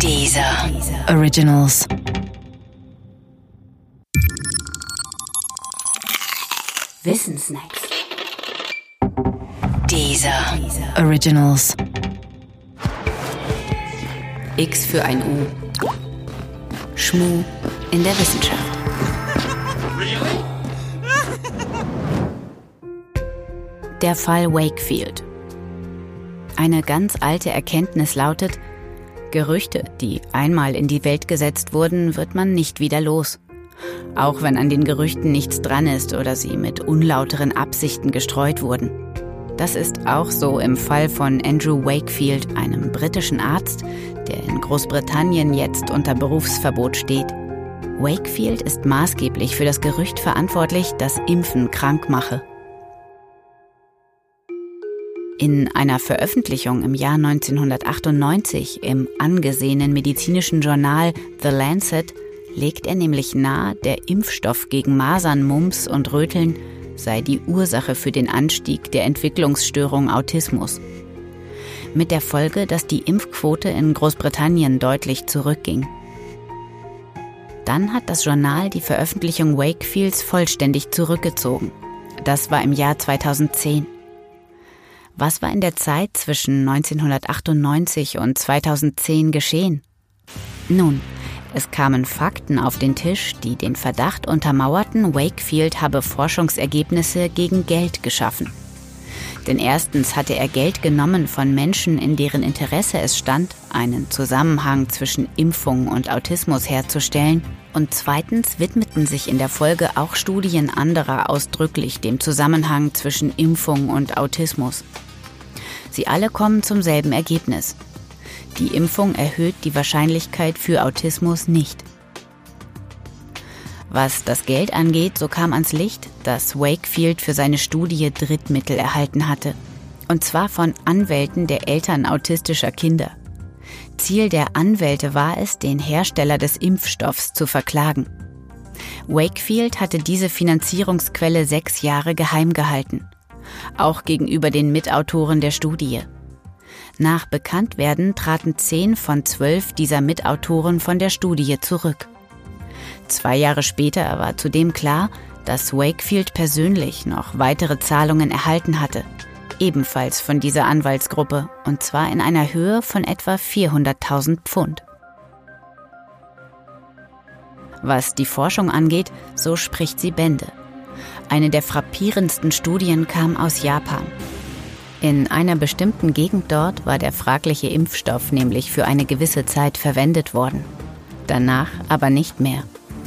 Dieser Originals. Wissensnacks. Dieser Originals. X für ein U. Schmu in der Wissenschaft. Der Fall Wakefield. Eine ganz alte Erkenntnis lautet, Gerüchte, die einmal in die Welt gesetzt wurden, wird man nicht wieder los. Auch wenn an den Gerüchten nichts dran ist oder sie mit unlauteren Absichten gestreut wurden. Das ist auch so im Fall von Andrew Wakefield, einem britischen Arzt, der in Großbritannien jetzt unter Berufsverbot steht. Wakefield ist maßgeblich für das Gerücht verantwortlich, dass Impfen krank mache. In einer Veröffentlichung im Jahr 1998 im angesehenen medizinischen Journal The Lancet legt er nämlich nahe, der Impfstoff gegen Masern, Mumps und Röteln sei die Ursache für den Anstieg der Entwicklungsstörung Autismus. Mit der Folge, dass die Impfquote in Großbritannien deutlich zurückging. Dann hat das Journal die Veröffentlichung Wakefields vollständig zurückgezogen. Das war im Jahr 2010. Was war in der Zeit zwischen 1998 und 2010 geschehen? Nun, es kamen Fakten auf den Tisch, die den Verdacht untermauerten, Wakefield habe Forschungsergebnisse gegen Geld geschaffen. Denn erstens hatte er Geld genommen von Menschen, in deren Interesse es stand, einen Zusammenhang zwischen Impfung und Autismus herzustellen, und zweitens widmeten sich in der Folge auch Studien anderer ausdrücklich dem Zusammenhang zwischen Impfung und Autismus. Sie alle kommen zum selben Ergebnis. Die Impfung erhöht die Wahrscheinlichkeit für Autismus nicht. Was das Geld angeht, so kam ans Licht, dass Wakefield für seine Studie Drittmittel erhalten hatte. Und zwar von Anwälten der Eltern autistischer Kinder. Ziel der Anwälte war es, den Hersteller des Impfstoffs zu verklagen. Wakefield hatte diese Finanzierungsquelle sechs Jahre geheim gehalten, auch gegenüber den Mitautoren der Studie. Nach Bekanntwerden traten zehn von zwölf dieser Mitautoren von der Studie zurück. Zwei Jahre später war zudem klar, dass Wakefield persönlich noch weitere Zahlungen erhalten hatte, ebenfalls von dieser Anwaltsgruppe, und zwar in einer Höhe von etwa 400.000 Pfund. Was die Forschung angeht, so spricht sie Bände. Eine der frappierendsten Studien kam aus Japan. In einer bestimmten Gegend dort war der fragliche Impfstoff nämlich für eine gewisse Zeit verwendet worden. Danach aber nicht mehr.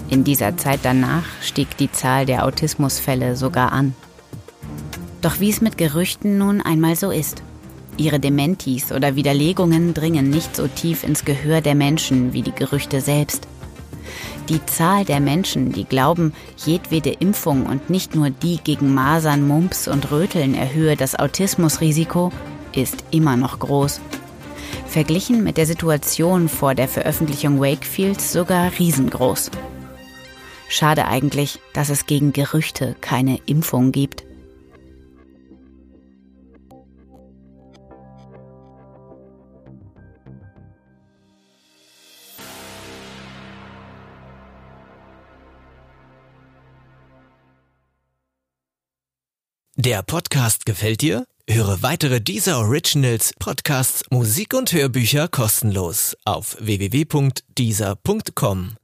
In dieser Zeit danach stieg die Zahl der Autismusfälle sogar an. Doch wie es mit Gerüchten nun einmal so ist. Ihre Dementis oder Widerlegungen dringen nicht so tief ins Gehör der Menschen wie die Gerüchte selbst. Die Zahl der Menschen, die glauben, jedwede Impfung und nicht nur die gegen Masern, Mumps und Röteln erhöhe das Autismusrisiko, ist immer noch groß. Verglichen mit der Situation vor der Veröffentlichung Wakefields sogar riesengroß. Schade eigentlich, dass es gegen Gerüchte keine Impfung gibt. Der Podcast gefällt dir? Höre weitere dieser Originals, Podcasts, Musik und Hörbücher kostenlos auf www.dieser.com.